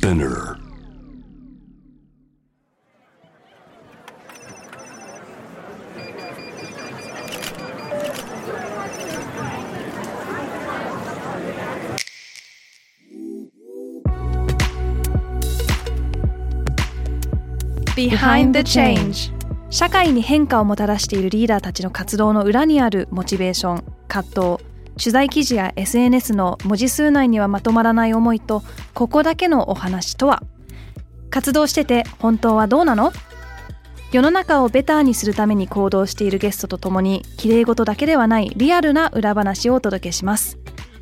Spinner. 社会に変化をもたらしているリーダーたちの活動の裏にあるモチベーション葛藤取材記事や SNS の文字数内にはまとまらない思いとここだけのお話とは？活動してて本当はどうなの？世の中をベターにするために行動しているゲストとともに綺麗事だけではないリアルな裏話をお届けします。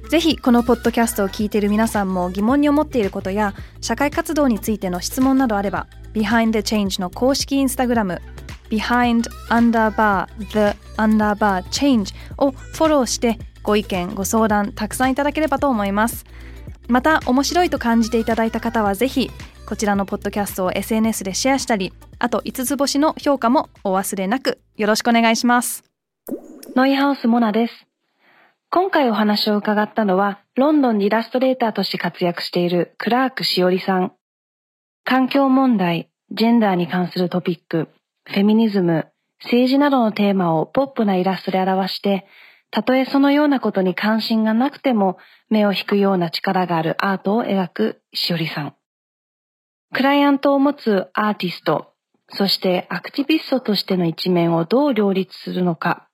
ぜひこのポッドキャストを聞いている皆さんも疑問に思っていることや社会活動についての質問などあれば Behind the Change の公式インスタグラム Behind underbar the underbar change をフォローしてご意見ご相談たくさんいただければと思います。また面白いと感じていただいた方はぜひこちらのポッドキャストを SNS でシェアしたりあと5つ星の評価もお忘れなくよろしくお願いします。ノイハウスモナです。今回お話を伺ったのは、ロンドンにイラストレーターとして活躍しているクラークしおりさん。環境問題、ジェンダーに関するトピック、フェミニズム、政治などのテーマをポップなイラストで表して、たとえそのようなことに関心がなくても目を引くような力があるアートを描くしおりさん。クライアントを持つアーティスト、そしてアクティビストとしての一面をどう両立するのか、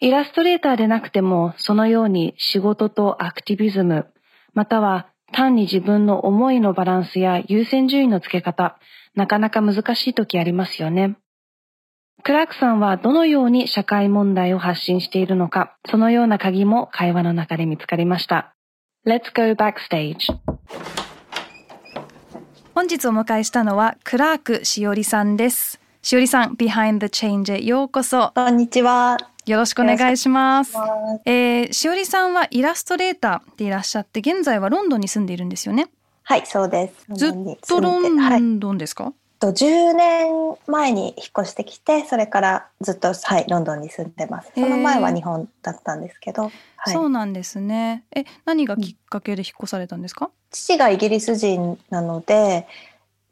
イラストレーターでなくても、そのように仕事とアクティビズム、または単に自分の思いのバランスや優先順位の付け方、なかなか難しい時ありますよね。クラークさんはどのように社会問題を発信しているのか、そのような鍵も会話の中で見つかりました。Let's go backstage. 本日お迎えしたのはクラークしおりさんです。しおりさん、Behind the Change へようこそ。こんにちは。よろしくお願いします。えー、しおりさんはイラストレーターでいらっしゃって、現在はロンドンに住んでいるんですよね。はい、そうです。ずっとロンドンですか、はいと10年前に引っ越してきてそれからずっと、はい、ロンドンに住んでます。その前は日本だったんですけど、はい、そうなんですね。え何がきっかけで引っ越されたんですか、父がイギリス人なので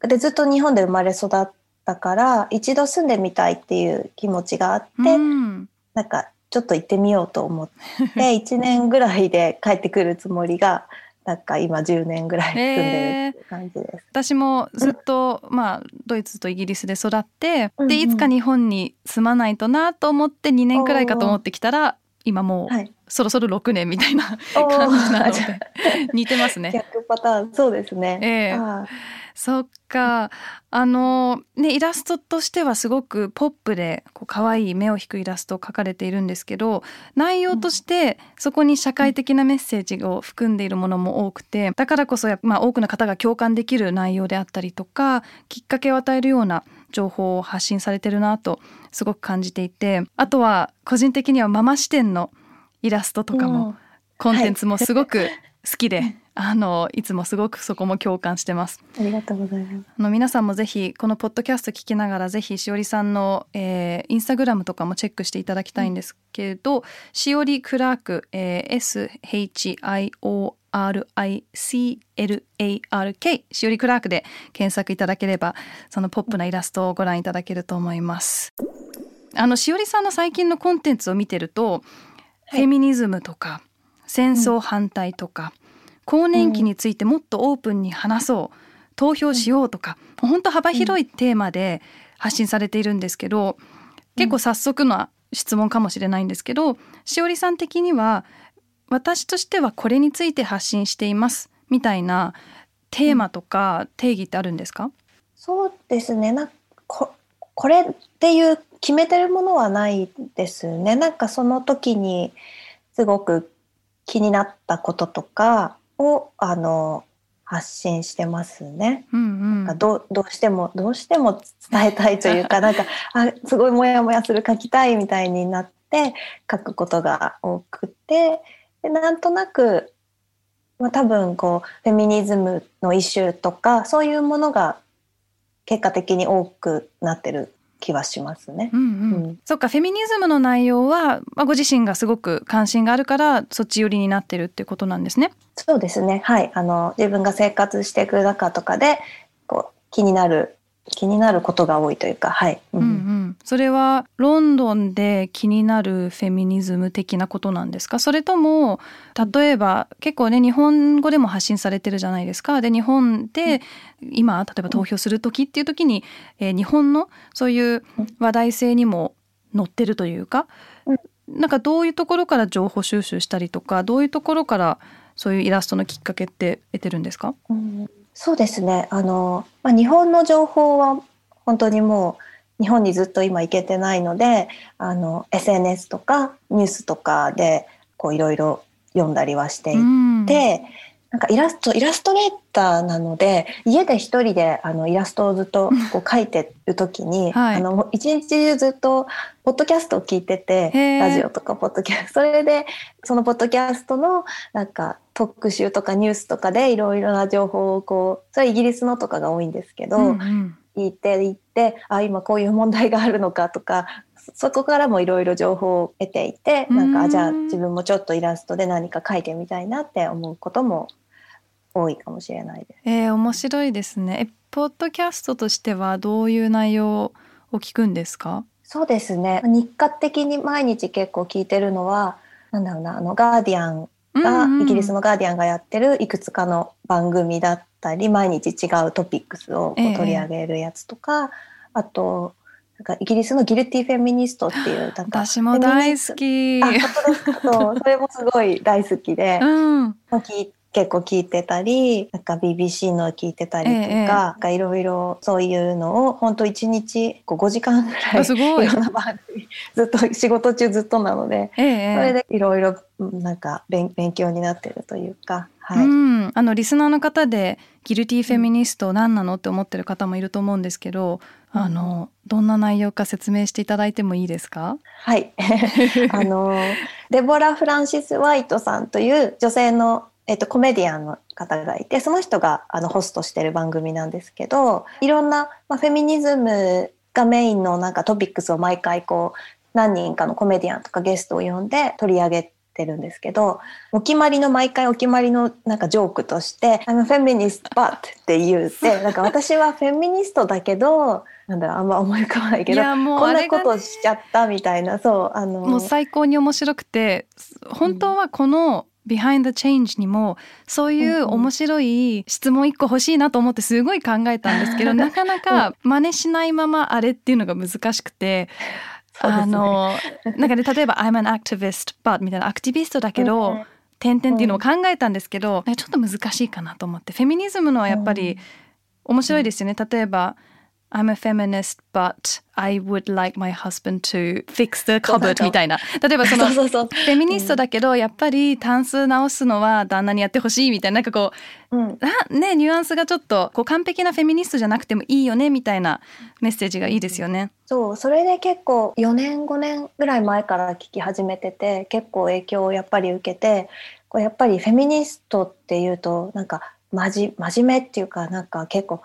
でずっと日本で生まれ育ったから一度住んでみたいっていう気持ちがあって、うん、なんかちょっと行ってみようと思って1年ぐらいで帰ってくるつもりがなんか今10年ぐらい住んでる感じです、えー、私もずっと、まあ、ドイツとイギリスで育って、うんうん、でいつか日本に住まないとなと思って2年くらいかと思ってきたら今もう、はい、そろそろ6年みたいな感じなので 似てますね。逆パターンそうですね。えー、そっか。あのねイラストとしてはすごくポップでこう可愛い目を引くイラストを描かれているんですけど内容としてそこに社会的なメッセージを含んでいるものも多くてだからこそや、まあ、多くの方が共感できる内容であったりとかきっかけを与えるような情報を発信されてるなとすごく感じていてあとは個人的にはママ視点のイラストとかも、コンテンツもすごく好きで、あのいつもすごくそこも共感してます。ありがとうございます。あの皆さんもぜひこのポッドキャスト聞きながらぜひしおりさんの、えー、インスタグラムとかもチェックしていただきたいんですけど、うん、しおりクラーク、えー、S H I O R I C L A R K しおりクラークで検索いただければそのポップなイラストをご覧いただけると思います。あのしおりさんの最近のコンテンツを見てると、フェミニズムとか戦争反対とか、更年期についてもっとオープンに話そう、投票しようとか、うん、本当幅広いテーマで発信されているんですけど、結構早速の質問かもしれないんですけどしおりさん的には私としてはこれについて発信していますみたいなテーマとか定義ってあるんですか、そうですね。なここれっていう決めてるものはないですね。なんかその時にすごく気になったこととかをあの発信してますね。うんうん、なんかどどうしてもどうしても伝えたいというか なんかあすごいモヤモヤする書きたいみたいになって書くことが多くてでなんとなく、まあ、多分こうフェミニズムのイシューとかそういうものが結果的に多くなってる気はしますね。うんうんうん、そっかフェミニズムの内容は、まあ、ご自身がすごく関心があるからそっち寄りになってるっていうことなんですね。そうですねはいあの自分が生活していく中とかでこう気になる気になることが多いというかはい、うん、うんうん。それはロンドンで気になるフェミニズム的なことなんですか？それとも例えば結構ね日本語でも発信されてるじゃないですか？で日本で今例えば投票する時っていう時に、えー、日本のそういう話題性にも載ってるというか、なんかどういうところから情報収集したりとかどういうところからそういうイラストのきっかけって得てるんですか、うんそうですね。あの、まあ、日本の情報は本当にもう日本にずっと今行けてないので、あの SNS とかニュースとかでこういろいろ読んだりはしていて、なんかイラストイラストレーターなので家で一人であのイラストをずっとこう描いてる時に、はい、あの一日中ずっとポッドキャストを聞いててラジオとかポッドキャスト。それでそのポッドキャストのなんか特集とかニュースとかでいろいろな情報をこうそれはイギリスのとかが多いんですけど、うんうん、聞いていってあ今こういう問題があるのかとかそこからもいろいろ情報を得ていてなんかじゃあ自分もちょっとイラストで何か描いてみたいなって思うことも多いかもしれないです。えー、面白いですね。ポッドキャストとしてはどういう内容を聞くんですか？そうですね。日課的に毎日結構聞いてるのは、なんだろうな、あの、ガーディアンが、うんうん、イギリスのガーディアンがやってるいくつかの番組だったり、毎日違うトピックスを取り上げるやつとか、えー、あと、なんかイギリスのギルティフェミニストっていうなんか私も大好き。あ、そう それもすごい大好きで、うん、結構聞いてたり、なんか BBC の聞いてたりとか、いろいろそういうのを本当一日5時間ぐらいすごい。いろんな番組ずっと仕事中ずっとなので、ええ、それでいろいろなんか勉強になってるというか。はい、うん、あのリスナーの方でギルティフェミニスト何なのって思ってる方もいると思うんですけど、うん、あのどんな内容か説明していただいてもいいですか？はい。あのデボラ・フランシス・ワイトさんという女性のえっと、コメディアンの方がいてその人があのホストしてる番組なんですけどいろんな、まあ、フェミニズムがメインのなんかトピックスを毎回こう何人かのコメディアンとかゲストを呼んで取り上げてるんですけどお決まりの毎回お決まりのなんかジョークとして「I'm a feminist but」って言って なんか私はフェミニストだけどなんだろうあんま思い浮かばないけどこんなことしちゃったみたいなそうあのもう最高に面白くて本当はこの、うん Behind the Change にもそういう面白い質問一個欲しいなと思ってすごい考えたんですけど、なかなか真似しないままあれっていうのが難しくて。あの なんかね例えば「I'm an activist but」みたいなアクティビストだけど、点々っていうのを考えたんですけど、ちょっと難しいかなと思ってフェミニズムのはやっぱり面白いですよね。例えば I'm a feminist, but I would like my husband to fix the cupboard みたいな。例えばその フェミニストだけど、やっぱりタンス直すのは旦那にやってほしいみたいな、なんかこう、うん、ね、ニュアンスがちょっとこう完璧なフェミニストじゃなくてもいいよねみたいなメッセージがいいですよね。そう、それで結構4年5年ぐらい前から聞き始めてて、結構影響をやっぱり受けて、こうやっぱりフェミニストっていうとなんかまじ真面目っていうかなんか結構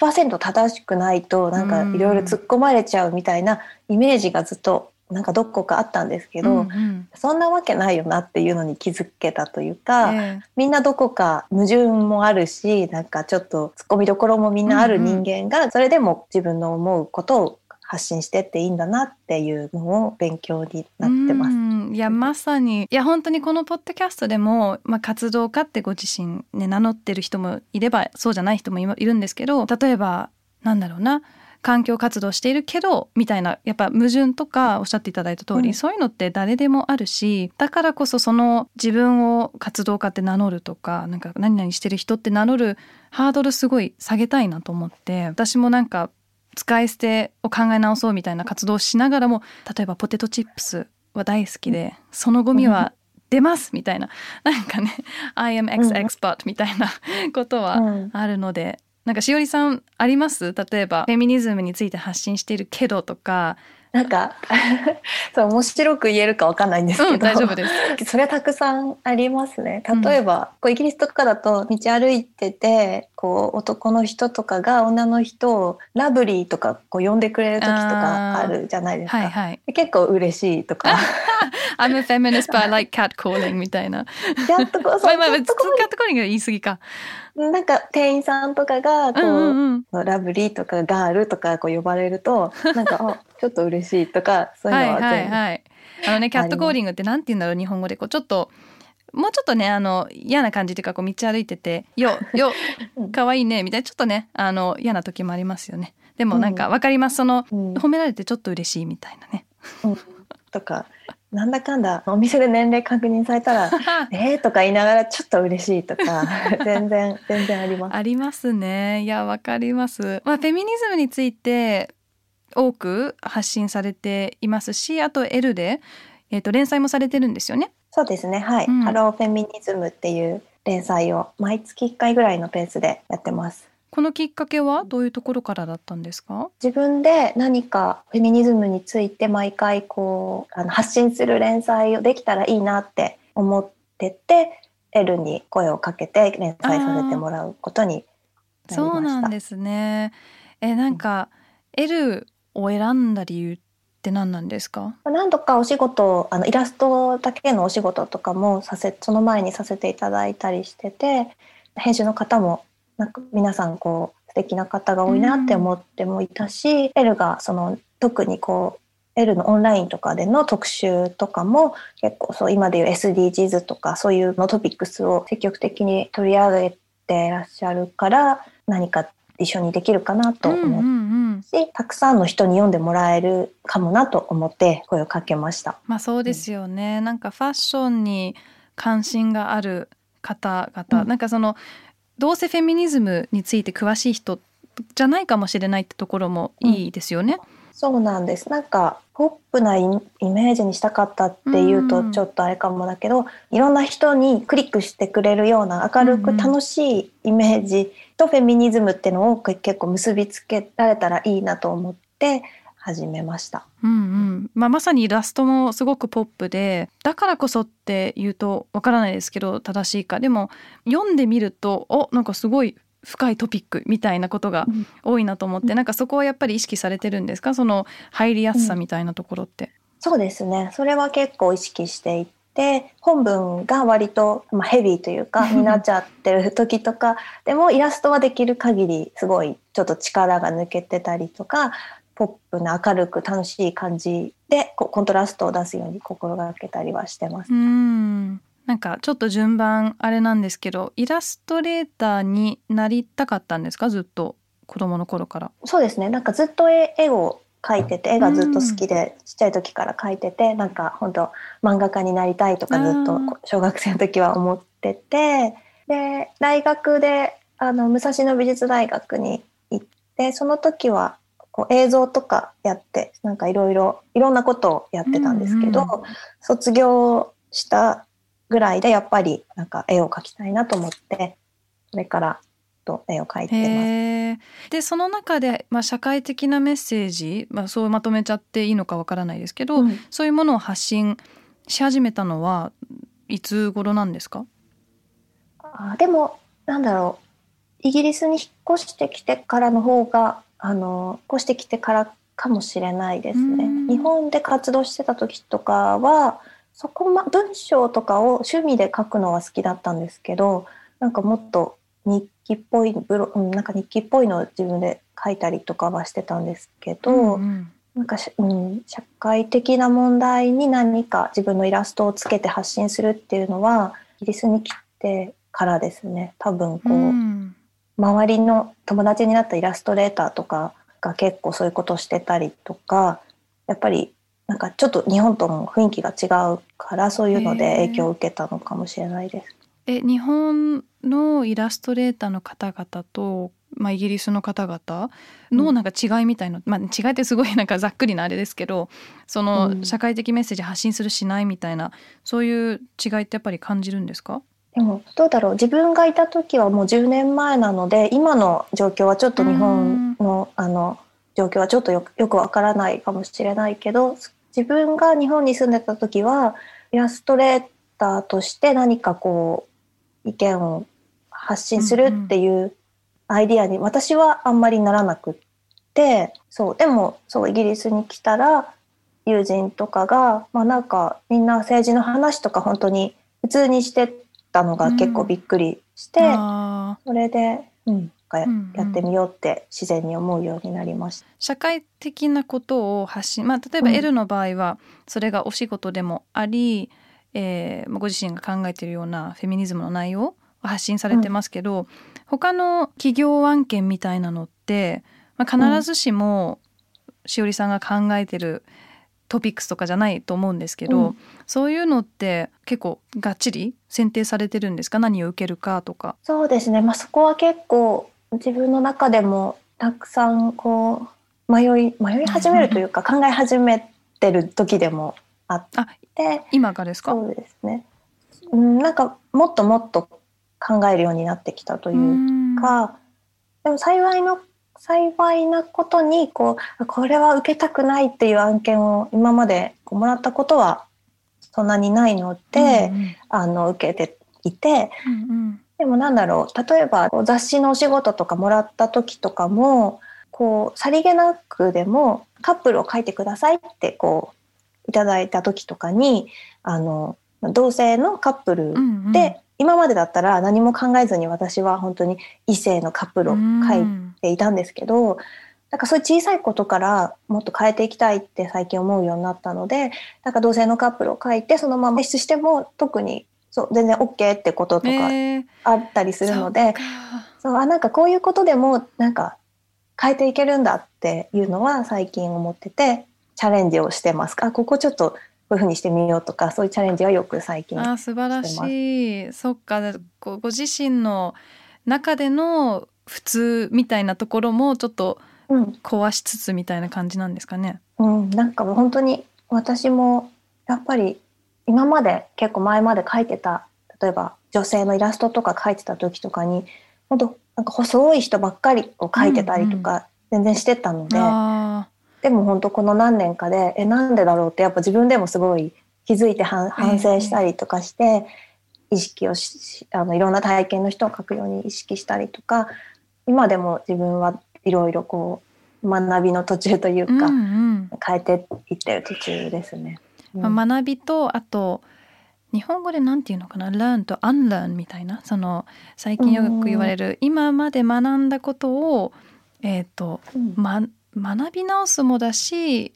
100%正しくないとなんかいろいろ突っ込まれちゃうみたいなイメージがずっとなんかどこかあったんですけど、うんうん、そんなわけないよなっていうのに気づけたというか、えー、みんなどこか矛盾もあるしなんかちょっと突っ込みどころもみんなある人間が、それでも自分の思うことを発信してっていいんだなっていうのを勉強になってます。いやまさに。いや本当にこのポッドキャストでも、まあ、活動家ってご自身ね名乗ってる人もいればそうじゃない人もいるんですけど例えばなんだろうな。環境活動しているけどみたいなやっぱ矛盾とかおっしゃっていただいた通り、うん、そういうのって誰でもあるしだからこそその自分を活動家って名乗るとかなんか何々してる人って名乗るハードルすごい下げたいなと思って私もなんか使い捨てを考え直そうみたいな活動をしながらも例えばポテトチップスは大好きでそのゴミは出ますみたいななんかね「I am X expert」みたいなことはあるので、なんかしおりさんあります？例えばフェミニズムについて発信しているけどとかなんか そう面白く言えるかわかんないんですけど、うん、大丈夫です。それはたくさんありますね。例えば、うん、こうイギリスとかだと道歩いててこう男の人とかが女の人をラブリーとかこう呼んでくれる時とかあるじゃないですか、はいはい、結構嬉しいとか。I'm a feminist but I like catcalling みたいな。キャットコーリングキャットコーリング言い過ぎかなんか店員さんとかがこう、うんうん、ラブリーとかガールとかこう呼ばれると なんかあちょっと嬉しいとかそういうのは全部はいはい、はい、あのねキャットコーリングってなんて言うんだろう日本語で。こうちょっともうちょっとねあの嫌な感じというかこう道歩いてて「よよ 可愛いね」みたいなちょっとねあの嫌な時もありますよね。でもなんかわかります、その、うん、褒められてちょっと嬉しいみたいなね。うん、とかなんだかんだお店で年齢確認されたら「えー」とか言いながらちょっと嬉しいとか 全然全然あります。ありますね。いやわかります。まあフェミニズムについて多く発信されていますしあと L で、えー、と連載もされてるんですよね。そうですねはい、うん、ハローフェミニズムっていう連載を毎月1回ぐらいのペースでやってます。このきっかけはどういうところからだったんですか？自分で何かフェミニズムについて毎回こうあの発信する連載をできたらいいなって思ってて L に声をかけて連載させてもらうことにそうなんですねえなんか、うん、L を選んだ理由って何なんですか？何度かお仕事あのイラストだけのお仕事とかもさせその前にさせていただいたりしてて編集の方もなんか皆さんこう素敵な方が多いなって思ってもいたし、うん、L がその特にこう L のオンラインとかでの特集とかも結構そう今でいう SDGs とかそういうのトピックスを積極的に取り上げてらっしゃるから何か一緒にできるかなと思って、うんうんうん、たくさんの人に読んでもらえるかもなと思って声をかけました。まあそうですよね、うん、なんかファッションに関心がある方々、うん、なんかそのどうせフェミニズムについて詳しい人じゃないかもしれないってところもいいですよね。うん、そうなんです。なんかポップなイメージにしたかったっていうとちょっとあれかもだけど、うん、いろんな人にクリックしてくれるような明るく楽しいイメージとフェミニズムっていうのを結構結びつけられたらいいなと思って始めました。うんうん。まあ、まさにイラストもすごくポップでだからこそって言うとわからないですけど正しいか。でも読んでみるとおなんかすごい深いトピックみたいなことが多いなと思って、うん、なんかそこはやっぱり意識されてるんですか？その入りやすさみたいなところって。うん、そうですね。それは結構意識していて本文が割と、まあ、ヘビーというか になっちゃってる時とかでもイラストはできる限りすごいちょっと力が抜けてたりとかポップな明るく楽しい感じでコントラストを出すように心がけたりはしてます。うん。なんかちょっと順番あれなんですけどイラストレーターになりたかったんですか？ずっと。子供の頃から。そうですね。なんかずっと絵を描いてて絵がずっと好きで、ちっちゃい時から描いててなんか本当漫画家になりたいとかずっと小学生の時は思っててで大学であの武蔵野美術大学に行ってその時はこう映像とかやってなんかいろいろいろんなことをやってたんですけど、うんうん、卒業したぐらいでやっぱりなんか絵を描きたいなと思ってそれからと絵を描いてます。でその中で、まあ、社会的なメッセージ、まあ、そうまとめちゃっていいのかわからないですけど、うん、そういうものを発信し始めたのはいつ頃なんですか？あでもなんだろう。イギリスに引っ越してきてからの方があの越してきてからかもしれないですね。日本で活動してた時とかはそこま文章とかを趣味で書くのは好きだったんですけどなんかもっと日記っぽいブロ、うん、なんか日記っぽいのを自分で書いたりとかはしてたんですけど、うんうん、なんか、うん、社会的な問題に何か自分のイラストをつけて発信するっていうのはイギリスに来てからですね。多分こう、うん、周りの友達になったイラストレーターとかが結構そういうことをしてたりとかやっぱりなんかちょっと日本とも雰囲気が違うからそういうので影響を受けたのかもしれないです。え日本のイラストレーターの方々と、まあ、イギリスの方々のなんか違いみたいな、うん、まあ、違いってすごいなんかざっくりなあれですけどその社会的メッセージ発信するしないみたいなそういう違いってやっぱり感じるんですか？でもどうだろう。自分がいた時はもう10年前なので今の状況はちょっと日本のあの状況はちょっとよよくわからないかもしれないけど自分が日本に住んでた時はイラストレーターとして何かこう意見を発信するっていうアイディアに私はあんまりならなくってそうでもそうイギリスに来たら友人とかがまあなんかみんな政治の話とか本当に普通にしてたのが結構びっくりして、うん、それで、うん、やってみようって自然に思うようになりました。社会的なことを発信、まあ、例えば L の場合はそれがお仕事でもあり、うん、えー、ご自身が考えているようなフェミニズムの内容を発信されてますけど、うん、他の企業案件みたいなのって、まあ、必ずしもしおりさんが考えてるトピックスとかじゃないと思うんですけど、うん、そういうのって結構がっちり選定されてるんですか？何を受けるかとか。そうですね、まあ、そこは結構自分の中でもたくさんこう迷い迷い始めるというか考え始めてる時でもあって。今がですか？そうですね、うん、なんかもっともっと考えるようになってきたというかでも幸いの幸いなことにこうこれは受けたくないっていう案件を今までもらったことはそんなにないので、うんうん、あの受けていて、うんうん、でもなんだろう例えば雑誌のお仕事とかもらった時とかもこうさりげなくでもカップルを書いてくださいってこういただいた時とかにあの同性のカップルで、今までだったら何も考えずに私は本当に異性のカップルを書いていたんですけど、なんかそういう小さいことからもっと変えていきたいって最近思うようになったのでなんか同性のカップルを書いてそのまま出しても特にそう全然 OK ってこととかあったりするので、えー、そうあなんかこういうことでもなんか変えていけるんだっていうのは最近思っててチャレンジをしてます。あここちょっとこういうふうにしてみようとかそういうチャレンジはよく最近あ素晴らしい。そっか。ごご自身の中での普通みたいなところもちょっと壊しつつみたいな感じなんですかね。うん、うん、なんかもう本当に私もやっぱり今まで結構前まで描いてた例えば女性のイラストとか描いてた時とかに本当なんか細い人ばっかりを描いてたりとか全然してたので、うんうん、でも本当この何年かでえなんでだろうってやっぱ自分でもすごい気づいて反省したりとかして、意識をしあのいろんな体験の人を書くように意識したりとか今でも自分はいろいろこう学びの途中というか、うんうん、変えていってる途中ですね。うん、学びとあと日本語で何て言うのかな？learn と unlearn みたいな？その最近よく言われる、今まで学んだことをえっ、ー、と、ま、学び直すもだし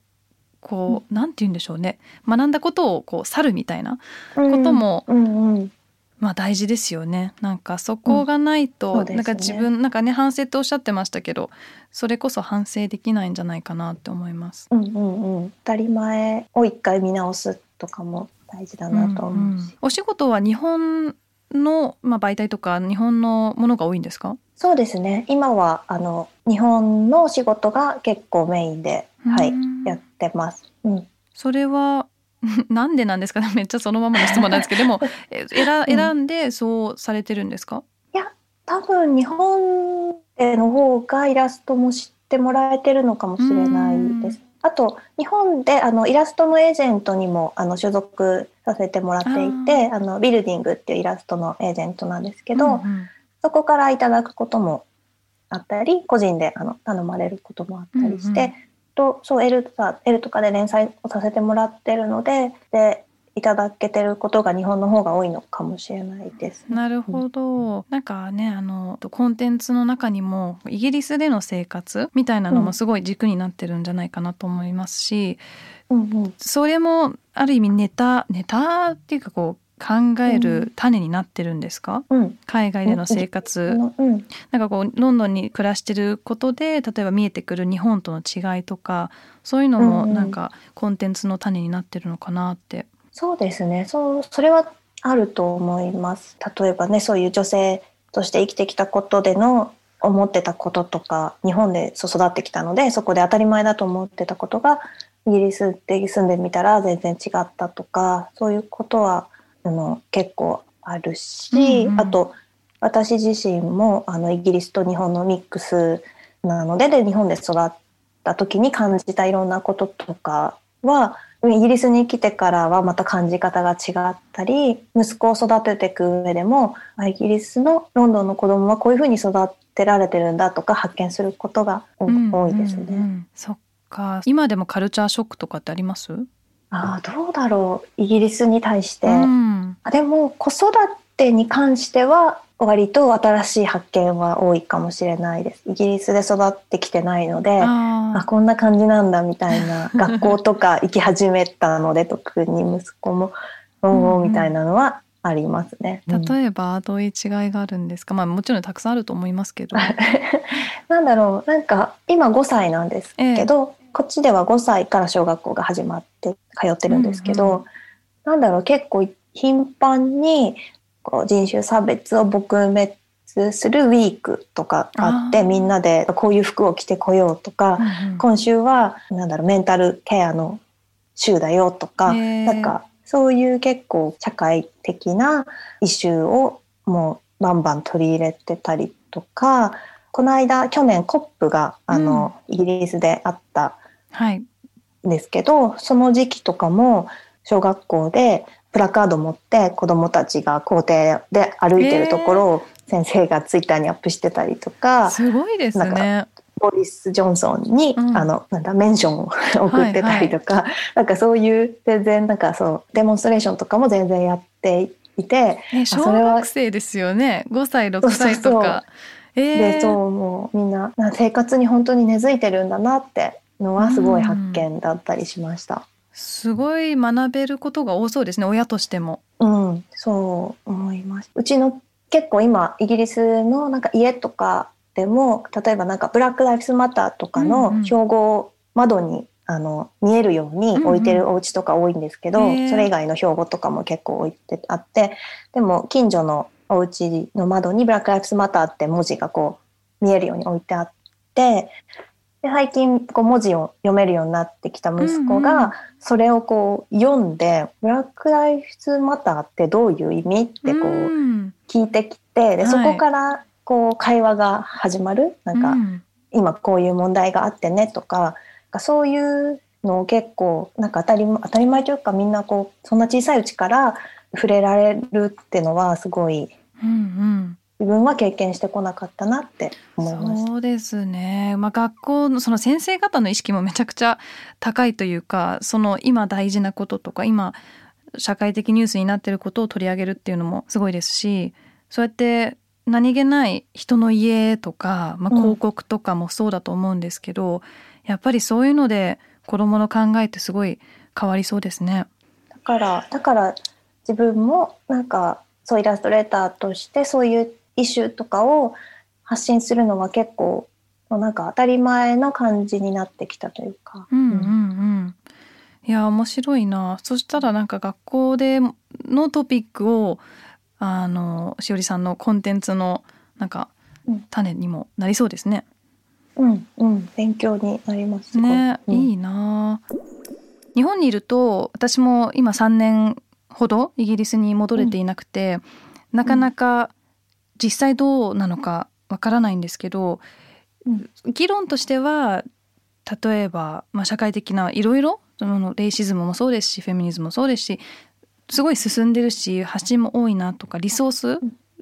こう、うん、なんて言うんでしょうね。学んだことをこう去るみたいなことも、うんうん、まあ大事ですよね。なんかそこがないと、ね、なんか自分なんかね反省っておっしゃってましたけどそれこそ反省できないんじゃないかなって思います。うんうんうん、当たり前を一回見直すとかも大事だなと思うし、うんうん、お仕事は日本の、まあ、媒体とか日本のものが多いんですか？そうですね。今はあの日本の仕事が結構メインで、はい、やってます。うん、それは なんでなんですかね？めっちゃそのままの質問なんですけどでも 選選んでそうされてるんですか、いや多分日本での方がイラストも知ってもらえてるのかもしれないです。あと日本であのイラストのエージェントにもあの所属させてもらっていてあのビルディングっていうイラストのエージェントなんですけど、うんうん、そこからいただくこともあったり個人であの頼まれることもあったりして、うんうん、とそう L とか L とかで連載をさせてもらってるのででいただけてることが日本の方が多いのかもしれないです、なるほど、うん、なんかねあのコンテンツの中にもイギリスでの生活みたいなのもすごい軸になってるんじゃないかなと思いますし、うんうん、それもある意味ネタネタっていうかこう考える種になってるんですか、うん、海外での生活、うん、なんかこうロンドンに暮らしてることで例えば見えてくる日本との違いとかそういうのもなんかコンテンツの種になってるのかなって。そうですね。そうそれはあると思います。例えばねそういう女性として生きてきたことでの思ってたこととか日本で育ってきたのでそこで当たり前だと思ってたことがイギリスで住んでみたら全然違ったとかそういうことはあの結構あるし、うんうん、あと私自身もあのイギリスと日本のミックスなのでで日本で育った時に感じたいろんなこととかはイギリスに来てからはまた感じ方が違ったり息子を育てていく上でもイギリスのロンドンの子供はこういうふうに育てられてるんだとか発見することが多いですね。うんうん。うん、そっか今でもカルチャーショックとかってあります？あどうだろうイギリスに対して、うん、でも子育てに関しては割と新しい発見は多いかもしれないです。イギリスで育ってきてないので、あこんな感じなんだみたいな、学校とか行き始めたので、特に息子も、おおみたいなのはありますね。うん、例えばどういう違いがあるんですか？まあもちろんたくさんあると思いますけど。なんだろう、なんか今5歳なんですけど、えこっちでは5歳から小学校が始まって通ってるんですけど、うんうん、なんだろう結構頻繁にこう人種差別を撲滅するウィークとかあってみんなでこういう服を着てこようとか、うんうん、今週はなんだろうメンタルケアの週だよとかなんかそういう結構社会的なイシューをもうバンバン取り入れてたりとかこの間去年コップがあの、うん、イギリスであったんですけど、はい、その時期とかも小学校でプラカード持って子どもたちが校庭で歩いてるところを先生がツイッターにアップしてたりとか、すごいですね。ボリス・ジョンソンに、うん、あのなんだメンションを送ってたりとか、はい。はい、なんかそういう全然なんかそうデモンストレーションとかも全然やっていて、え小学生ですよね。5歳6歳とか。でそうもうみんな生活に本当に根付いてるんだなってのはすごい発見だったりしました。すごい学べることが多そうですね親としても。うん、そう思います。うちの結構今イギリスのなんか家とかでも例えばなんかブラック・ライフスマターとかの標語を窓に、あの見えるように置いてるお家とか多いんですけど、うんうん、それ以外の標語とかも結構置いてあってでも近所のお家の窓にブラック・ライフスマターって文字がこう見えるように置いてあってで最近こう文字を読めるようになってきた息子が、それをこう読んで「ブラック・ライフズ・マターってどういう意味?」ってこう聞いてきてでそこからこう会話が始まる。なんか、今こういう問題があってねとかそういうのを結構なんか当たり当たり前というかみんなこうそんな小さいうちから触れられるっていうのはすごい、うんうん自分は経験してこなかったなって思います。そうですね。まあ学校のその先生方の意識もめちゃくちゃ高いというか、その今大事なこととか今社会的ニュースになっていることを取り上げるっていうのもすごいですし、そうやって何気ない人の家とか、まあ、広告とかもそうだと思うんですけど、うん、やっぱりそういうので子供の考えってすごい変わりそうですね。だからだから自分もなんかそうイラストレーターとしてそういうイシューとかを発信するのは結構なんか当たり前の感じになってきたというか。うん。うんうん、いや面白いな。そしたらなんか学校でのトピックをあのしおりさんのコンテンツのなんか種にもなりそうですね。うん。うん、勉強になります。ね、うん、いいな日本にいると私も今3年ほどイギリスに戻れていなくて、うん、なかなか実際どうなのかわからないんですけど、うん、議論としては例えば、まあ、社会的ないろいろレイシズムもそうですしフェミニズムもそうですしすごい進んでるし発信も多いなとかリソース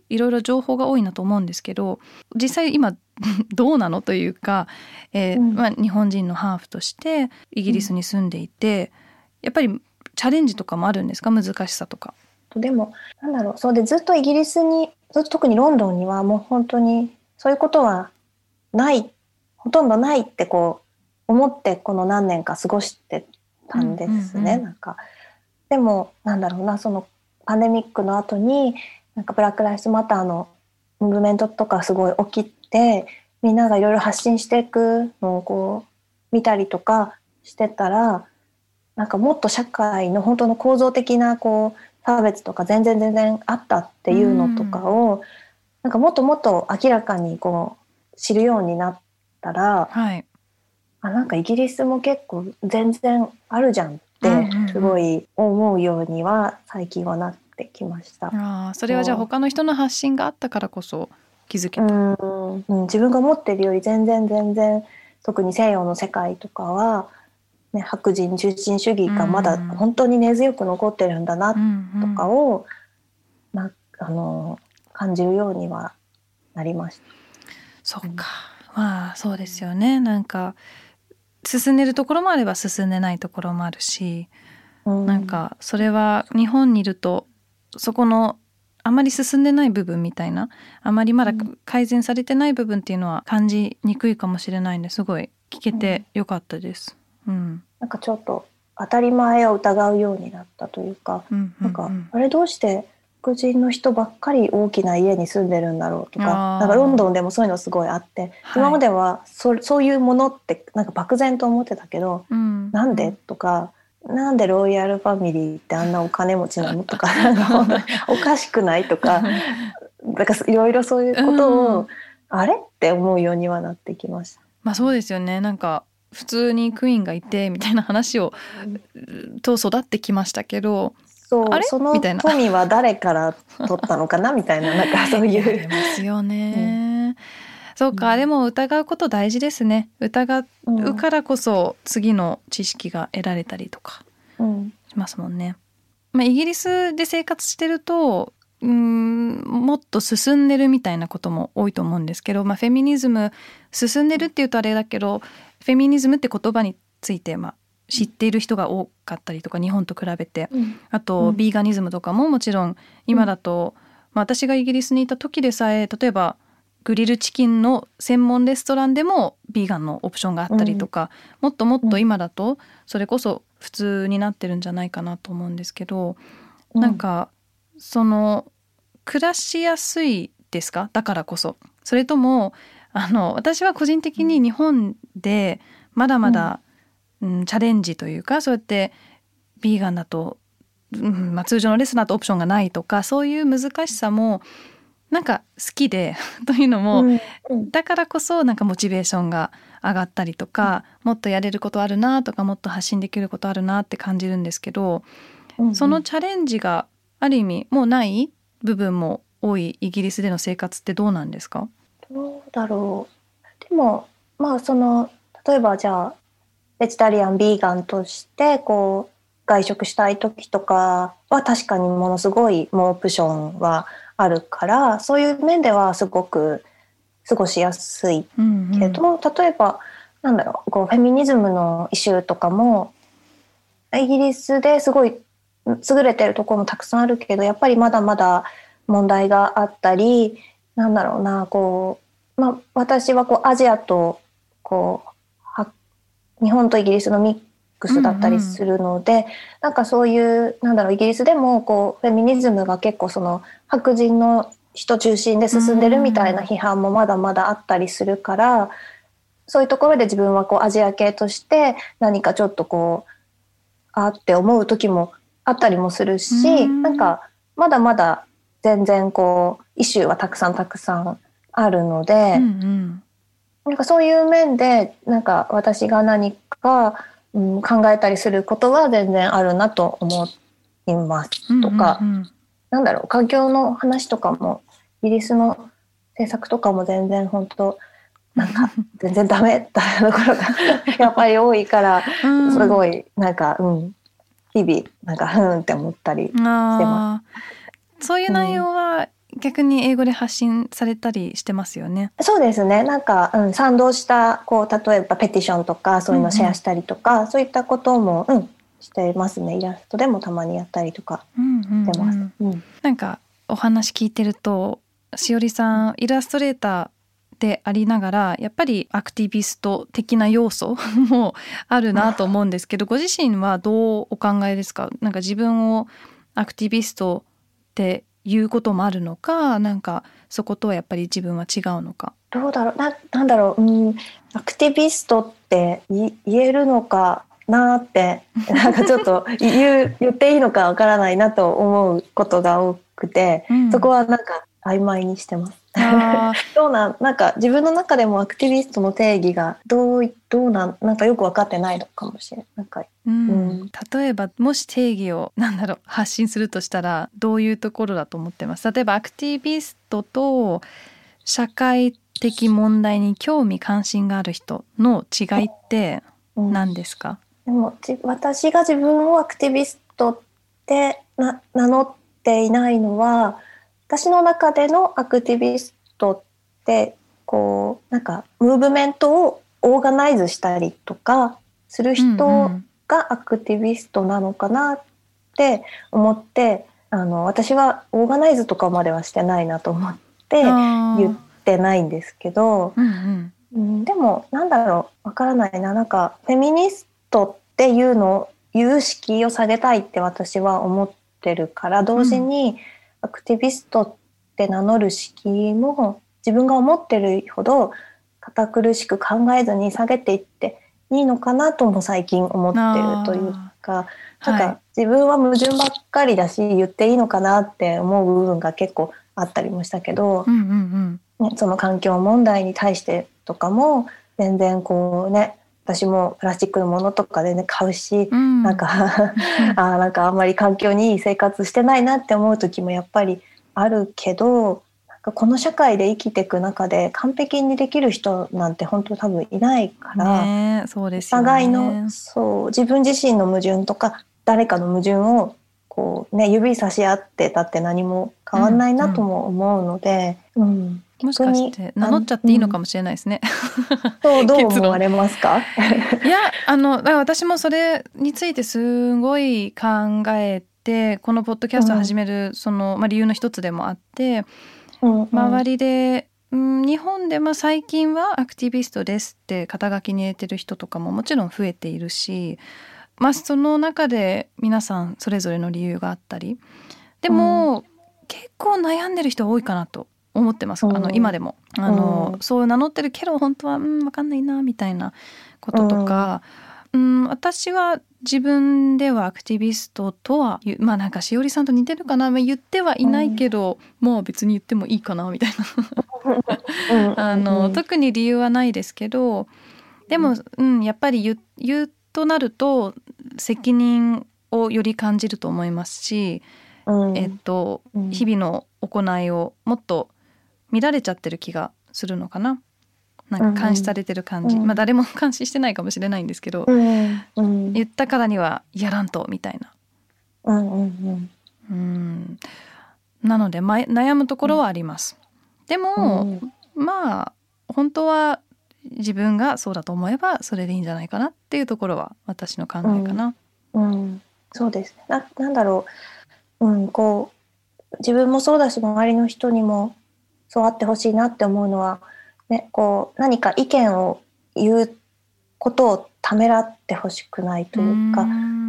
いろいろ情報が多いなと思うんですけど実際今 どうなのというか、えー、うん、まあ、日本人のハーフとしてイギリスに住んでいて、やっぱりチャレンジとかもあるんですか？難しさとか。でもなんだろう。そうでずっとイギリスに特にロンドンにはもう本当にそういうことはないほとんどないってこう思ってこの何年か過ごしてたんですね、なんかでもなんだろうなそのパンデミックの後になんかブラック・ライスマターのムーブメントとかすごい起きてみんながいろいろ発信していくのをこう見たりとかしてたらなんかもっと社会の本当の構造的なこう差別とか全然全然あったっていうのとかを、うん、なんかもっともっと明らかにこう知るようになったら、はい、あなんかイギリスも結構全然あるじゃんってすごい思うようには最近はなってきました。あそれはじゃあ他の人の発信があったからこそ気づけた、うん、自分が思ってるより全然全然特に西洋の世界とかは、ね、白人中心主義がまだ本当に根強く残ってるんだなとかを、うん。うん、なあの感じるようにはなりました。そっか、まあそうですよね。なんか進んでるところもあれば進んでないところもあるし、うん、なんかそれは日本にいるとそこのあまり進んでない部分みたいなあまりまだ改善されてない部分っていうのは感じにくいかもしれないんですごい聞けてよかったです。うん、なんかちょっと当たり前を疑うようになったというか、うんなんかあれどうして黒人の人ばっかり大きな家に住んでるんだろうとかなんかロンドンでもそういうのすごいあって、はい、今まではそそういうものってなんか漠然と思ってたけど、うん、なんで？とかなんでロイヤルファミリーってあんなお金持ちなの？とか おかしくない？とかなんかいろいろそういうことを、うん、あれ？って思うようにはなってきました。まあそうですよね。なんか普通にクイーンがいてみたいな話を、と育ってきましたけどそうその富は誰から取ったのかな？みたいな なんかそういう。あますよね。うん、そうか、でも疑うこと大事ですね。疑うからこそ次の知識が得られたりとかしますもんね。まあ、イギリスで生活してるとうんもっと進んでるみたいなことも多いと思うんですけど、まあ、フェミニズム進んでるっていうとあれだけどフェミニズムって言葉について、まあ、知っている人が多かったりとか日本と比べて、うん、あと、ビーガニズムとかももちろん今だと、まあ、私がイギリスにいた時でさえ例えばグリルチキンの専門レストランでもビーガンのオプションがあったりとか、もっともっと今だとそれこそ普通になってるんじゃないかなと思うんですけど、うん、なんかその暮らしやすいですか？だからこそ。それともあの私は個人的に日本でまだまだうん、チャレンジというかそうやってビーガンだと、うんまあ、通常のレストランとオプションがないとかそういう難しさもなんか好きで というのも、うん、だからこそなんかモチベーションが上がったりとか、うん、もっとやれることあるなとかもっと発信できることあるなって感じるんですけど、うんうん、そのチャレンジがある意味もうない部分も多いイギリスでの生活ってどうなんですか？どうだろう。でもまあその例えばじゃあベジタリアンビーガンとしてこう外食したい時とかは確かにものすごいもうオプションはあるからそういう面ではすごく過ごしやすいけど、うんうん、例えばなんだろうこうフェミニズムのイシューとかもイギリスですごい優れてるところもたくさんあるけどやっぱりまだまだ問題があったりなんだろうなこう、まあ、私はこうアジアとこう日本とイギリスのミックスだったりするので、うんうん、なんかそういうなんだろうイギリスでもこうフェミニズムが結構その白人の人中心で進んでるみたいな批判もまだまだあったりするから、うん、そういうところで自分はこうアジア系として何かちょっとこうあって思う時もあったりもするし、うん、なんかまだまだ全然こうイシューはたくさんたくさんあるので、うんうん。なんかそういう面でなんか私が何か、うん、考えたりすることは全然あるなと思いますとか、うんうんうん、なんだろう環境の話とかもイギリスの政策とかも全然本当なんか 全然ダメだところが やっぱり多いからすごいなんか、うん、日々なんかふんって思ったりしてます。そういう内容は逆に英語で発信されたりしてますよね。そうですね。なんか、うん、賛同したこう例えばペティションとかそういうのシェアしたりとか、うんうん、そういったことも、うん、してますね。イラストでもたまにやったりとかしてます。うんうんうん、なんかお話聞いてると、しおりさんイラストレーターでありながらやっぱりアクティビスト的な要素もあるなと思うんですけどご自身はどうお考えですか？なんか自分をアクティビストっていうこともあるのかなんかそことはやっぱり自分は違うのか。どうだろう？ななんだろう、うん、アクティビストって言えるのかなって なんかちょっと言う言っていいのかわからないなと思うことが多くて、うん、そこはなんか曖昧にしてます。どうなんなんか自分の中でもアクティビストの定義がどうどうなんなんかよく分かってないのかもしれない。なんかうん、例えばもし定義をなんだろう発信するとしたらどういうところだと思ってます？例えばアクティビストと社会的問題に興味関心がある人の違いって何ですか、でも私が自分をアクティビストってな名乗っていないのは私の中でのアクティビストってこうなんかムーブメントをオーガナイズしたりとかする人がアクティビストなのかなって思って、あの私はオーガナイズとかまではしてないなと思って言ってないんですけど、うんうん、でもなんだろうわからないな。なんかフェミニストっていうの有識を下げたいって私は思ってるから同時にアクティビストって名乗る敷居も自分が思ってるほど堅苦しく考えずに下げていっていいのかなとも最近思ってるというかなんか自分は矛盾ばっかりだし言っていいのかなって思う部分が結構あったりもしたけど、うんうんうん、その環境問題に対してとかも全然こうね私もプラスチックのものとかでね買うし、うん、なんか あなんかあんまり環境にいい生活してないなって思う時もやっぱりあるけどなんかこの社会で生きていく中で完璧にできる人なんて本当多分いないから、ね、そうです、ね、お互いのそう自分自身の矛盾とか誰かの矛盾をこうね指差し合ってたって何も変わんないなとも思うので、うん、うん、もしかして名乗っちゃっていいのかもしれないですね。そうどう思われますか？いやあの私もそれについてすごい考えてこのポッドキャストを始める、その、まあ、理由の一つでもあって、うんうん、周りで、うん、日本でまあ最近はアクティビストですって肩書きに入れてる人とかももちろん増えているし、まあ、その中で皆さんそれぞれの理由があったりでも、うん、結構悩んでる人多いかなと思ってます、あの今でも。あの、そう名乗ってるけど本当はうん分かんないなみたいなこととか、うん、私は自分ではアクティビストとはまあなんかしおりさんと似てるかな、まあ、言ってはいないけど、うん、もう別に言ってもいいかなみたいな。あの、特に理由はないですけどでも、うん、やっぱり言言うとなると責任をより感じると思いますし、うん、えっと、日々の行いをもっと乱れちゃってる気がするのかな。なんか監視されてる感じ、うん、まあ誰も監視してないかもしれないんですけど、うん。うん、言ったからにはやらんとみたいな。うんうんうん、なので、ま、悩むところはあります。でも、まあ本当は自分がそうだと思えばそれでいいんじゃないかなっていうところは私の考えかな。うん。そうですね。ななんだろう、うん、こう自分もそうだし周りの人にもそうあってほしいなって思うのは、ね、こう何か意見を言うことをためらってほしくないというか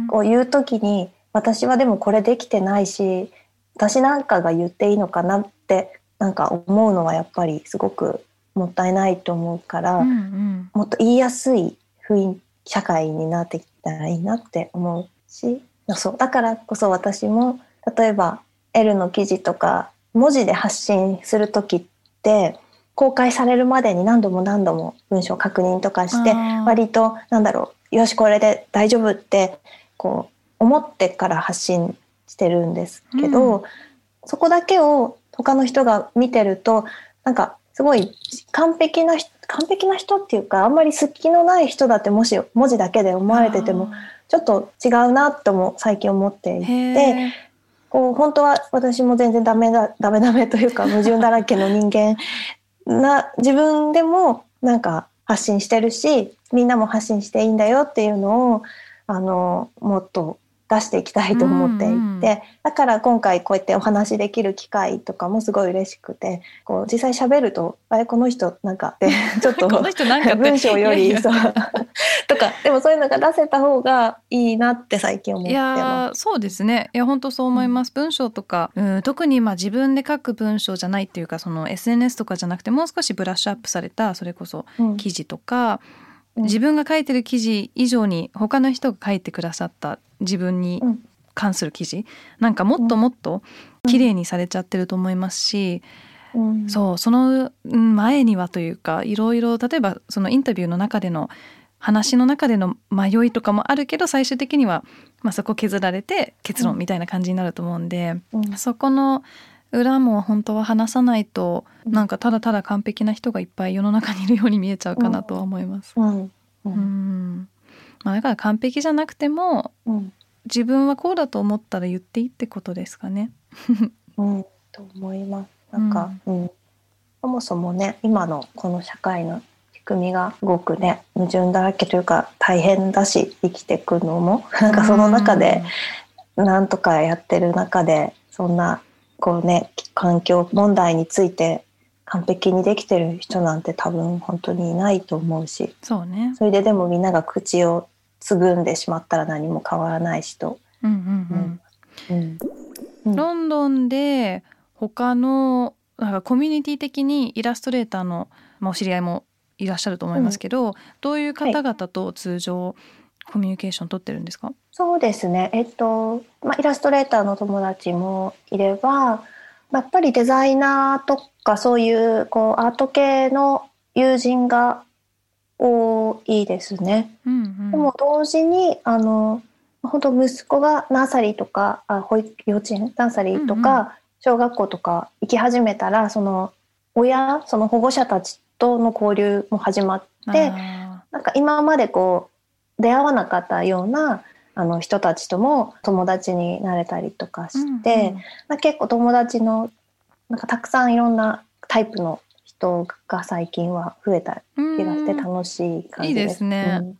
こう言う時に私はでもこれできてないし私なんかが言っていいのかなってなんか思うのはやっぱりすごくもったいないと思うから、うんうん、もっと言いやすい雰囲気社会になってきたらいいなって思うしそうだからこそ私も例えば L の記事とか文字で発信する時って公開されるまでに何度も何度も文章確認とかして割となんだろうよしこれで大丈夫ってこう思ってから発信してるんですけど、うん、そこだけを他の人が見てるとなんかすごい完璧な完璧な人っていうかあんまり隙のない人だってもし文字だけで思われててもちょっと違うなとも最近思っていてこう本当は私も全然ダメだ ダメダメというか矛盾だらけの人間な自分でもなんか発信してるしみんなも発信していいんだよっていうのをあのもっと出していきたいと思っていて、うんうん、だから今回こうやってお話できる機会とかもすごい嬉しくてこう実際喋ると「あれこの人なんか」って ちょっと文章よりそう。とかでもそういうのが出せた方がいいなって最近思ってます。そうですね。いや本当そう思います、文章とか、うん、特にまあ自分で書く文章じゃないっていうかその SNS とかじゃなくてもう少しブラッシュアップされたそれこそ記事とか、うん自分が書いてる記事以上に他の人が書いてくださった自分に関する記事。なんかもっともっと綺麗にされちゃってると思いますし、うん、そうその前にはというかいろいろ例えばそのインタビューの中での話の中での迷いとかもあるけど最終的には、まあ、そこ削られて結論みたいな感じになると思うんで、うん、そこの裏も本当は話さないとなんかただただ完璧な人がいっぱい世の中にいるように見えちゃうかなとは思います。うん。ううん。ん。まあ、だから完璧じゃなくてもうん。自分はこうだと思ったら言っていいってことですかね。うん、と思います。なんか、うん。そもそもね今のこの社会の仕組みがすごくね矛盾だらけというか大変だし生きていくのもなんかその中でなんとかやってる中でそんなこうね環境問題について完璧にできてる人なんて多分本当にいないと思うしそうね。それででもみんなが口をつぐんでしまったら何も変わらないしと。うんうんうん。うん。うん。ロンドンで他のなんかコミュニティ的にイラストレーターの、まあ、お知り合いもいらっしゃると思いますけど、どういう方々と通常コミュニケーション取ってるんですか、そうですね。えっと、まあ、イラストレーターの友達もいれば、やっぱりデザイナーとかそういうこうアート系の友人が多いですね。うんうんでも同時にあの本当息子がナーサリーとかあ保育幼稚園ナーサリーとうんうか小学校とか行き始めたらその親その保護者たちとの交流も始まって。あなんか今までこう出会わなかったようなあの人たちとも友達になれたりとかーして、まあ、結構友達のなんかたくさんいろんなタイプの人が最近は増えたうんうん気がして楽しい感じです。いいですねうん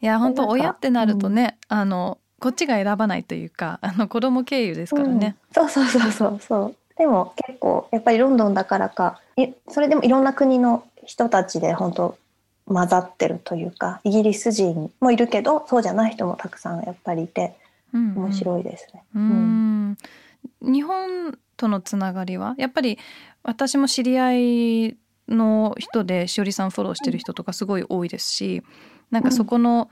いや本当親ってなるとね、あのこっちが選ばないというかあの子供経由ですからね。うんそうそうそうそうそう。でも結構やっぱりロンドンだからかいそれでもいろんな国の人たちで本当混ざってるというかイギリス人もいるけどそうじゃない人もたくさんやっぱりいてうんうん面白いですね。うーん日本とのつながりは？やっぱり私も知り合いの人でしおりさんフォローしてる人とかすごい多いですしなんかそこの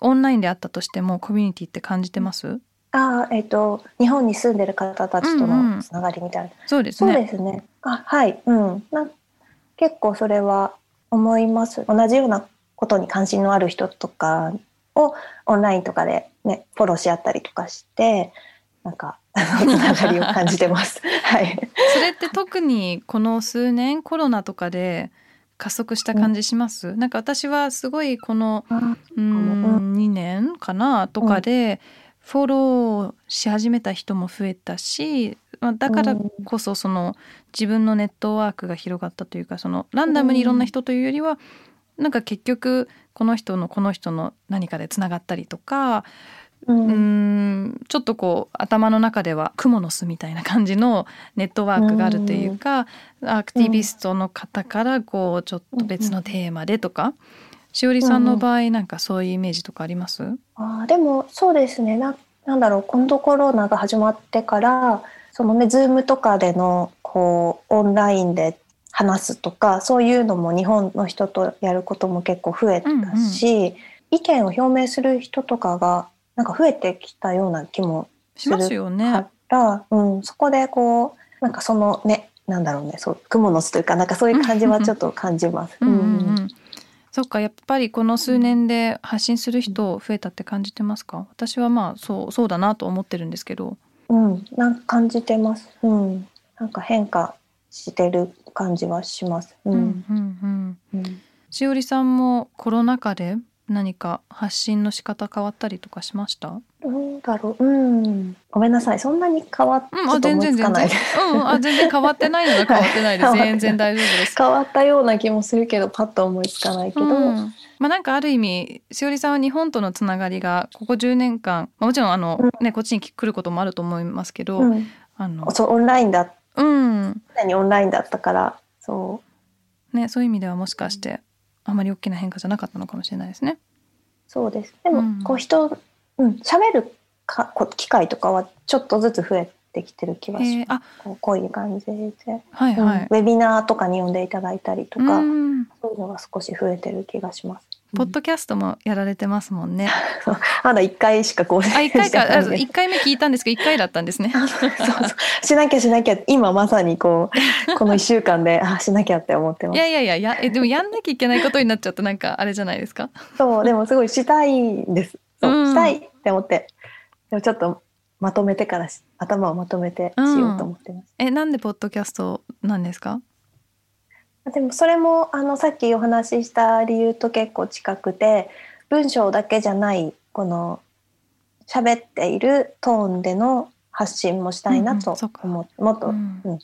オンラインであったとしてもコミュニティって感じてます？ああ、えっ、と、日本に住んでる方たちとうんうんのつながりみたいな。そうですそうね。ですね。あ、はい、うん、な、結構それは思います。同じようなことに関心のある人とかをオンラインとかでね、フォローし合ったりとかして。なんか、つながりを感じてます。はい。それって特にこの数年コロナとかで加速した感じします、なんか私はすごいこのうーん2年かなとかでフォローし始めた人も増えたし、まあ、だからこそその自分のネットワークが広がったというかそのランダムにいろんな人というよりはなんか結局この人のこの人の何かでつながったりとかう、うんちょっとこう頭の中では蜘蛛の巣みたいな感じのネットワークがあるというか、アクティビストの方からこうちょっと別のテーマでとか、しおりさんの場合なんかそういうイメージとかあります、あーでもそうですね。ななんだろう。今度コロナが始まってからそのね Zoom とかでのこうオンラインで話すとかそういうのも日本の人とやることも結構増えたし、意見を表明する人とかがなんか増えてきたような気もしますよね。から、うん、そこでこうなんかそのねなんだろうねそう蜘蛛の巣というかなんかそういう感じはちょっと感じます。うんうん。うん。そっかやっぱりこの数年で発信する人増えたって感じてますか？私はまあそうそうだなと思ってるんですけどうん、なんか感じてます。うん、なんか変化してる感じはします。う、うんんうんうんうんしおりさんもコロナ禍で何か発信の仕方変わったりとかしました？どうだろう。うん、ごめんなさい。そんなに変わっ、うん、あ全思いつかない然全然。うん、あ 全然変わってないのは変わってないです。はい全然大丈夫です。変わったような気もするけど、パッと思いつかないけど。うんまあなんかある意味しおりさんは日本とのつながりがここ10年間まあもちろんあの、ねこっちに来ることもあると思いますけど、うん、あのそうオンラインだ、うん常にオンラインだったから、そねそういう意味ではもしかしてあまり大きな変化じゃなかったのかもしれないですね。う、そうです。でも、うんこう人、うん、喋るか、こ機会とかはちょっとずつ増えてきてる気がします。えーあこうこういう感じで、はいはい。うんウェビナーとかに呼んでいただいたりとか、うんそういうのが少し増えてる気がします。ポッドキャストもやられてますもんね。まだ一回しか更新してなかあいんで一回目聞いたんですけど一回だったんですね。そうそう。しなきゃしなきゃ。今まさにこう この1週間であしなきゃって思ってます。いやいやいややえでもやんなきゃいけないことになっちゃうとなんかあれじゃないですか？そうでもすごいしたいんです。そう、うん。したいって思って。でもちょっとまとめてからし頭をまとめてしようと思ってます。えなんでポッドキャストなんですか？でもそれもあのさっきお話しした理由と結構近くて文章だけじゃないこの喋っているトーンでの発信もしたいなとうんうんもっと、ううん。んっ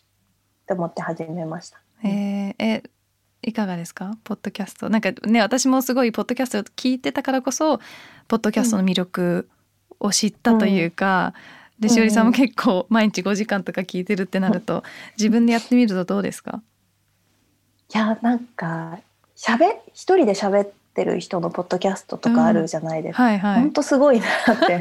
て思って始めました。えーえいかがですか？ポッドキャスト。なんかね私もすごいポッドキャスト聞いてたからこそポッドキャストの魅力を知ったというか、でうん。しおりさんも結構毎日5時間とか聞いてるってなると自分でやってみるとどうですか？いやなんか喋一人で喋ってる人のポッドキャストとかあるじゃないですか。はいはい。本当すごいなって。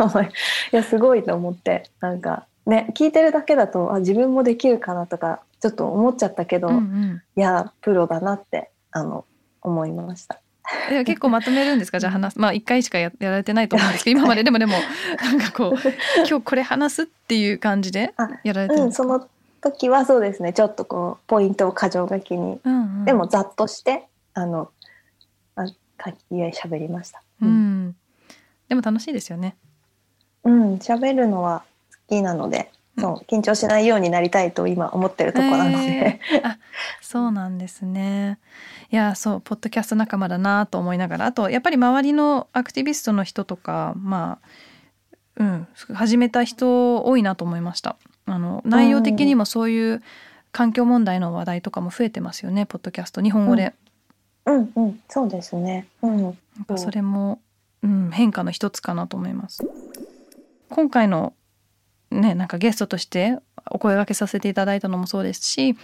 思 いいやすごいと思って。なんかね聞いてるだけだとあ自分もできるかなとかちょっと思っちゃったけど、うんうん。いやプロだなってあの思いました。いや結構まとめるんですか？じゃあ話す。まあ1回しかややられてないと思うんですけど今まで。でもでもなんかこう今日これ話すっていう感じであやられてるうんん、ですか、その時はそうですねちょっとこうポイントを箇条書きに、うんうん。でもざっとしてあのあ書き喋りました。うん、でも楽しいですよね。うん喋るのは好きなので、そう緊張しないようになりたいと今思ってるとこなので、えー。あそうなんですね。いやそうポッドキャスト仲間だなと思いながらあとやっぱり周りのアクティビストの人とかまあうん始めた人多いなと思いましたあの内容的にもそういう環境問題の話題とかも増えてますよねポッドキャスト。日本語で、うん。うんそうですね。うん。なんかそれも、うん、変化の一つかなと思います。今回のねなんかゲストとしてお声掛けさせていただいたのもそうですし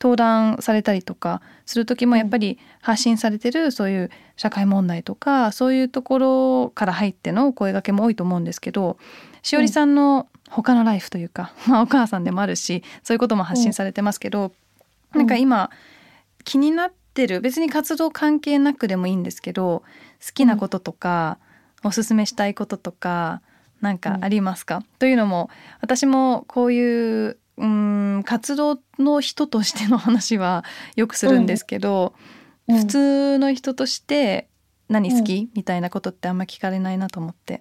登壇されたりとかする時もやっぱり発信されてるそういう社会問題とかそういうところから入ってのお声掛けも多いと思うんですけどしおりさんの他のライフというか、まあ、お母さんでもあるしそういうことも発信されてますけど、うん。なんか今気になってる別に活動関係なくでもいいんですけど好きなこととか、おすすめしたいこととかなんかありますか、というのも私もこういううん活動の人としての話は よくするんですけど、うん。普通の人として何好き、みたいなことってあんま聞かれないなと思って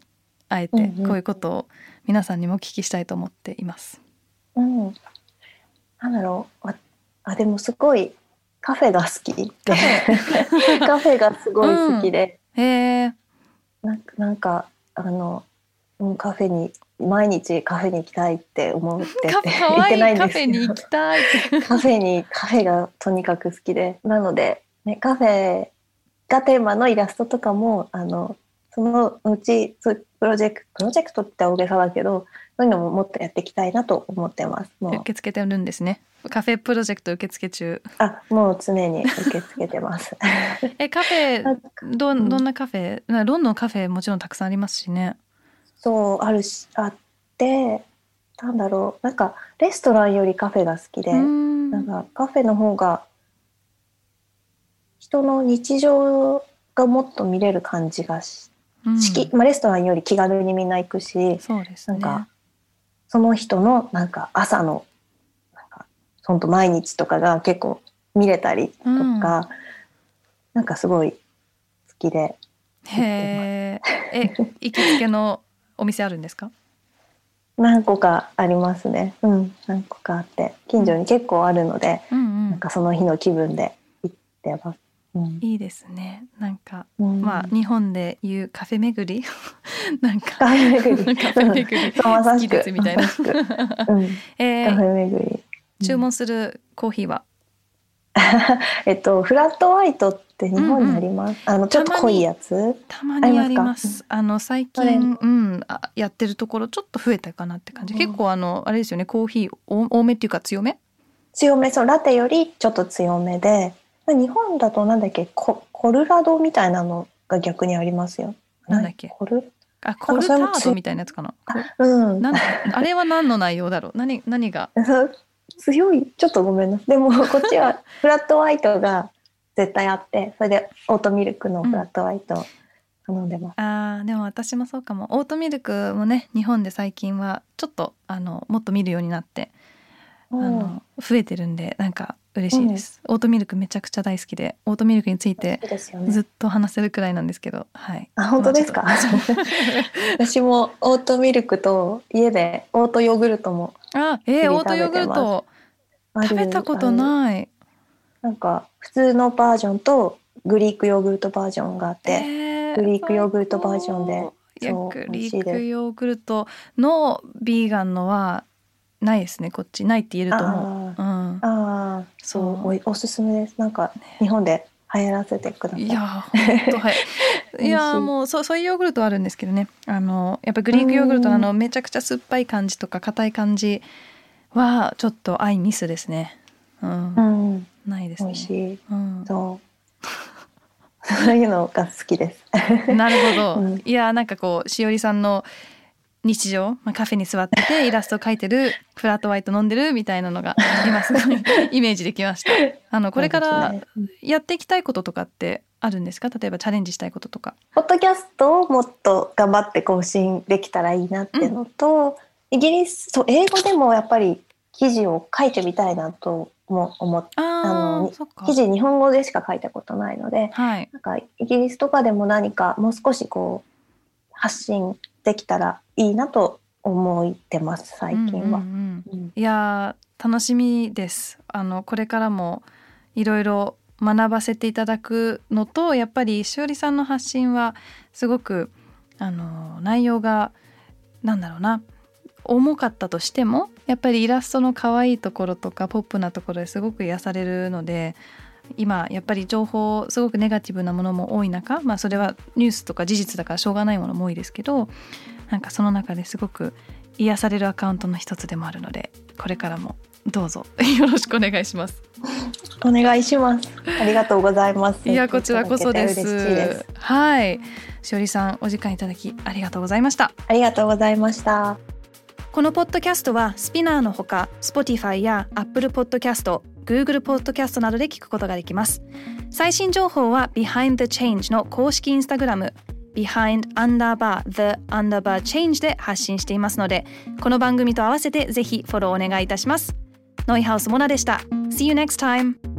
あえてうんうん。こういうことを皆さんにもお聞きしたいと思っています。うん、なんだろう。ああでもすごいカフェが好き。でカフェがすごい好きで、へえ。なんかなんかあの、うん、カフェに毎日カフェに行きたいって思ってて。行ってないいんですけどカフェに行きたい。カフェにカフェがとにかく好きで。なので、ね、カフェがテーマのイラストとかもあのそのうちプロジェクトプロジェクトって大げさだけどそういうのももっとやっていきたいなと思ってます。もう受け付けてるんですね。カフェプロジェクト受付中。あもう常に受け付けてます。えカフェどうんどんなカフェ、なロンドンカフェもちろんたくさんありますしね。そうあるしあってなんだろうなんかレストランよりカフェが好きで、んなんかカフェの方が人の日常がもっと見れる感じがし、うんしきまあ、レストランより気軽にみんな行くしそうですね。なんかその人のなんか朝のなんかほんと毎日とかが結構見れたりとか、うんなんかすごい好きでへえ。え 行きつけのお店あるんですか？何個かありますね。うん、何個かあって近所に結構あるので、うんうん。なんかその日の気分で行ってます。うん。いいですね。なんか、うん。まあ日本でいうカフェ巡り？なんかカフェ巡り。カフェ巡り。好きですみたいな。うん、えーカフェ巡り。注文するコーヒーは、えっとフラットホワイトって日本にあります？あのちょっと濃いやつ？たまにあります。す。あの最近うんあやってるところちょっと増えたかなって感じ。うん。結構あのあれですよねコーヒーお多めっていうか強め？強めそうラテよりちょっと強めで、日本だとなんだっけココルラドみたいなのが逆にありますよ。なんだっけ？コル？あコルタードみたいなやつかな。こうん。なんあれは何の内容だろう？何何が？強い？ちょっとごめんな。さいでも こっちはフラットホワイトが絶対あってそれでオートミルクのフラットホワイト頼んでます、あーでも私もそうかも。オートミルクもね日本で最近はちょっとあのもっと見るようになって、あうん。の増えてるんでなんか嬉しいです、オートミルクめちゃくちゃ大好きでオートミルクについてずっと話せるくらいなんですけどはい。あ本当ですか？私もオートミルクと家でオートヨーグルトもあえー、オートヨーグルト。食べたことない。なんか普通のバージョンとグリークヨーグルトバージョンがあって、えーグリークヨーグルトバージョンでグリークヨーグルトのビーガンのはないですねこっち。ないって言えると思う。うん、そそううおすすめですなんか日本で流行らせてください。いや本当はい。いやもうそうそういうヨーグルトはあるんですけどね。あのやっぱグリークヨーグルトのあのうめちゃくちゃ酸っぱい感じとか硬い感じはちょっと相ミスですね。うん、うん。ないですね。美味しい。うん、そう。そういうのが好きです。なるほど、うん。いやなんかこうしおりさんの日常、まあ、カフェに座ってて イラスト描いてるフラットホワイト飲んでるみたいなのが今すごい イメージできました。あのこれからやっていきたいこととかってあるんですか？例えばチャレンジしたいこととか。ポッドキャストをもっと頑張って更新できたらいいなっていうのと、イギリスそう英語でもやっぱり記事を書いてみたいなとも思ってああの記事日本語でしか書いたことないのではい。なんかイギリスとかでも何かもう少しこう発信できたらいいなと思ってます最近は。うんうんうん。うん。いやー楽しみです。あのこれからもいろいろ学ばせていただくのとやっぱりしおりさんの発信はすごくあの内容がなんだろうな重かったとしてもやっぱりイラストの可愛いところとかポップなところですごく癒されるので今やっぱり情報すごくネガティブなものも多い中まあそれはニュースとか事実だからしょうがないものも多いですけどなんかその中ですごく癒されるアカウントの一つでもあるのでこれからもどうぞ よろしくお願いします。お願いします。ありがとうございます。いやこちらこそです。はい、しおりさんお時間いただきありがとうございました。ありがとうございました。このポッドキャストはスピナーのほか Spotify や Apple Podcast、Google Podcast などで聞くことができます。最新情報は Behind the Change の公式インスタグラム Behind Underbar The Underbar Change で発信していますのでこの番組と合わせてぜひフォローお願いいたします。ノイハウスモナでした。See you next time!